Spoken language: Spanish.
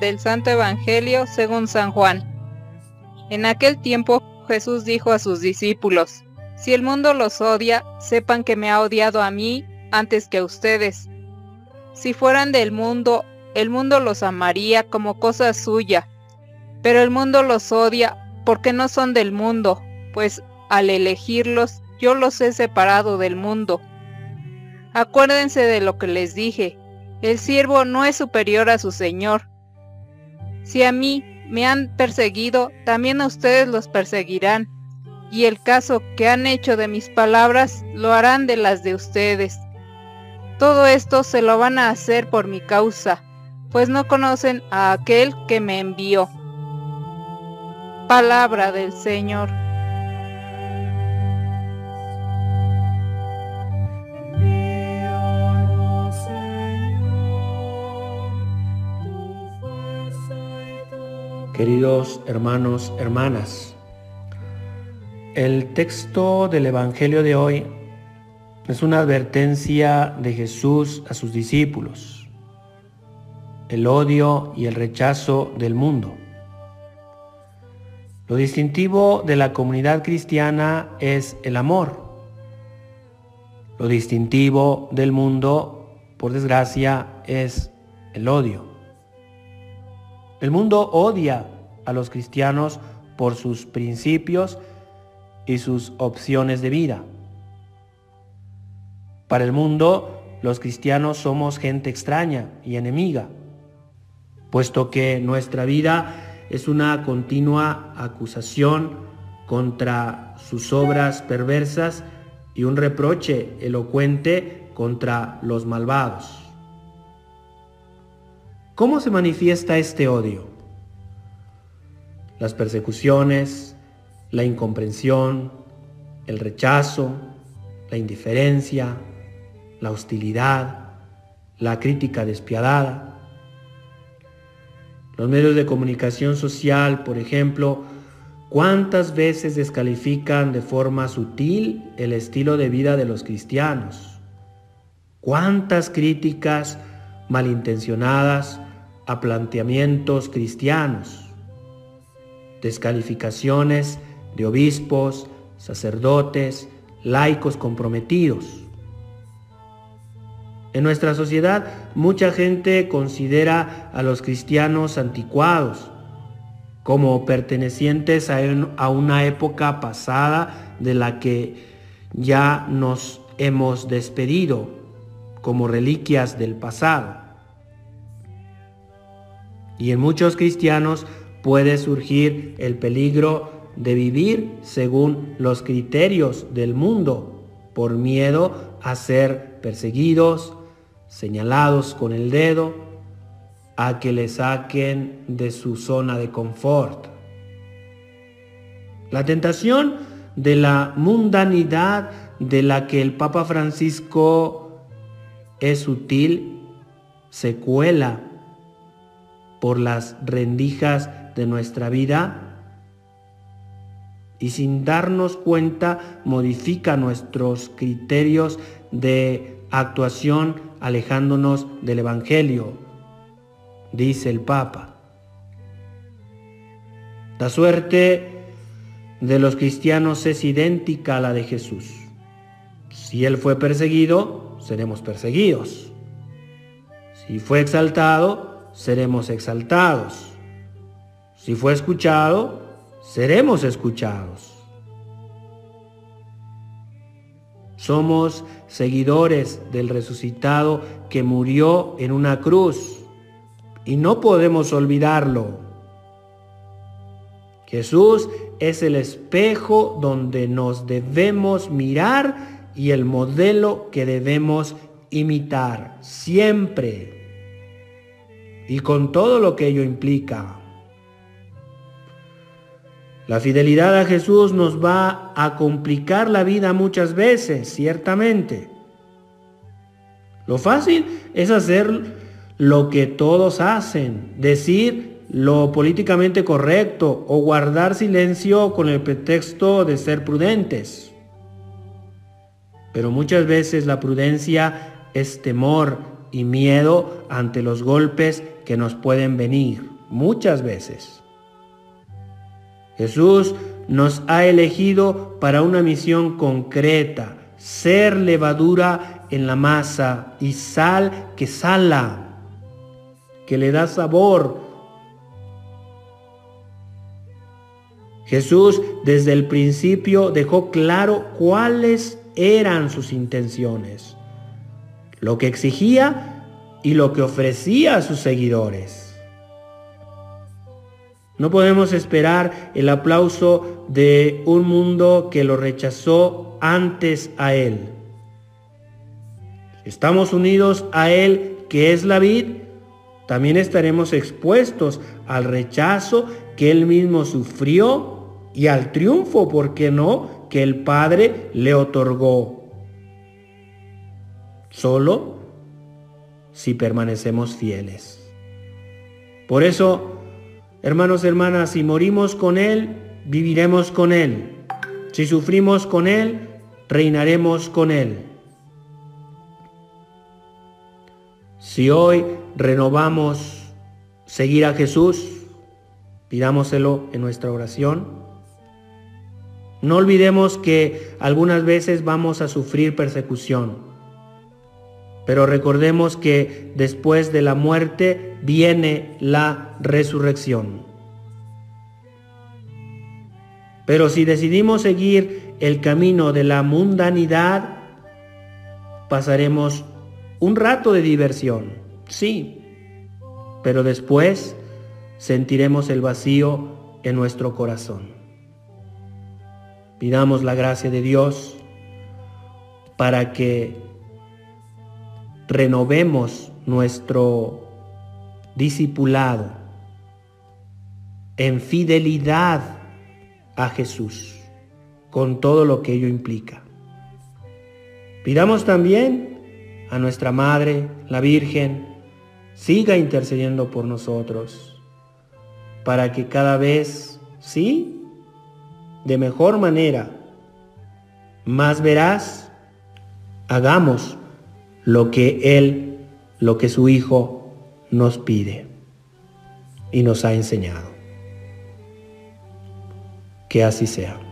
del Santo Evangelio según San Juan. En aquel tiempo Jesús dijo a sus discípulos, Si el mundo los odia, sepan que me ha odiado a mí antes que a ustedes. Si fueran del mundo, el mundo los amaría como cosa suya, pero el mundo los odia porque no son del mundo, pues al elegirlos yo los he separado del mundo. Acuérdense de lo que les dije, el siervo no es superior a su Señor. Si a mí me han perseguido, también a ustedes los perseguirán, y el caso que han hecho de mis palabras lo harán de las de ustedes. Todo esto se lo van a hacer por mi causa, pues no conocen a aquel que me envió. Palabra del Señor. Queridos hermanos, hermanas, el texto del Evangelio de hoy es una advertencia de Jesús a sus discípulos, el odio y el rechazo del mundo. Lo distintivo de la comunidad cristiana es el amor. Lo distintivo del mundo, por desgracia, es el odio. El mundo odia a los cristianos por sus principios y sus opciones de vida. Para el mundo, los cristianos somos gente extraña y enemiga, puesto que nuestra vida es una continua acusación contra sus obras perversas y un reproche elocuente contra los malvados. ¿Cómo se manifiesta este odio? Las persecuciones, la incomprensión, el rechazo, la indiferencia, la hostilidad, la crítica despiadada. Los medios de comunicación social, por ejemplo, ¿cuántas veces descalifican de forma sutil el estilo de vida de los cristianos? ¿Cuántas críticas malintencionadas a planteamientos cristianos, descalificaciones de obispos, sacerdotes, laicos comprometidos. En nuestra sociedad mucha gente considera a los cristianos anticuados, como pertenecientes a, una época pasada de la que ya nos hemos despedido, como reliquias del pasado y en muchos cristianos puede surgir el peligro de vivir según los criterios del mundo por miedo a ser perseguidos, señalados con el dedo, a que le saquen de su zona de confort. La tentación de la mundanidad de la que el Papa Francisco es sutil se cuela por las rendijas de nuestra vida y sin darnos cuenta modifica nuestros criterios de actuación alejándonos del Evangelio, dice el Papa. La suerte de los cristianos es idéntica a la de Jesús. Si Él fue perseguido, seremos perseguidos. Si fue exaltado, seremos exaltados. Si fue escuchado, seremos escuchados. Somos seguidores del resucitado que murió en una cruz y no podemos olvidarlo. Jesús es el espejo donde nos debemos mirar y el modelo que debemos imitar siempre y con todo lo que ello implica. La fidelidad a Jesús nos va a complicar la vida muchas veces, ciertamente. Lo fácil es hacer lo que todos hacen, decir lo políticamente correcto o guardar silencio con el pretexto de ser prudentes. Pero muchas veces la prudencia es temor y miedo ante los golpes que nos pueden venir muchas veces. Jesús nos ha elegido para una misión concreta, ser levadura en la masa y sal que sala, que le da sabor. Jesús desde el principio dejó claro cuáles eran sus intenciones, lo que exigía y lo que ofrecía a sus seguidores. No podemos esperar el aplauso de un mundo que lo rechazó antes a Él. Estamos unidos a Él, que es la vid, también estaremos expuestos al rechazo que Él mismo sufrió y al triunfo, ¿por qué no?, que el Padre le otorgó. Solo si permanecemos fieles. Por eso, Hermanos, hermanas, si morimos con Él, viviremos con Él. Si sufrimos con Él, reinaremos con Él. Si hoy renovamos seguir a Jesús, pidámoselo en nuestra oración. No olvidemos que algunas veces vamos a sufrir persecución. Pero recordemos que después de la muerte viene la resurrección. Pero si decidimos seguir el camino de la mundanidad, pasaremos un rato de diversión, sí, pero después sentiremos el vacío en nuestro corazón. Pidamos la gracia de Dios para que renovemos nuestro discipulado en fidelidad a Jesús, con todo lo que ello implica. Pidamos también a nuestra Madre, la Virgen, siga intercediendo por nosotros, para que cada vez, sí, de mejor manera, más verás, hagamos lo que Él, lo que su Hijo nos pide y nos ha enseñado. Que así sea.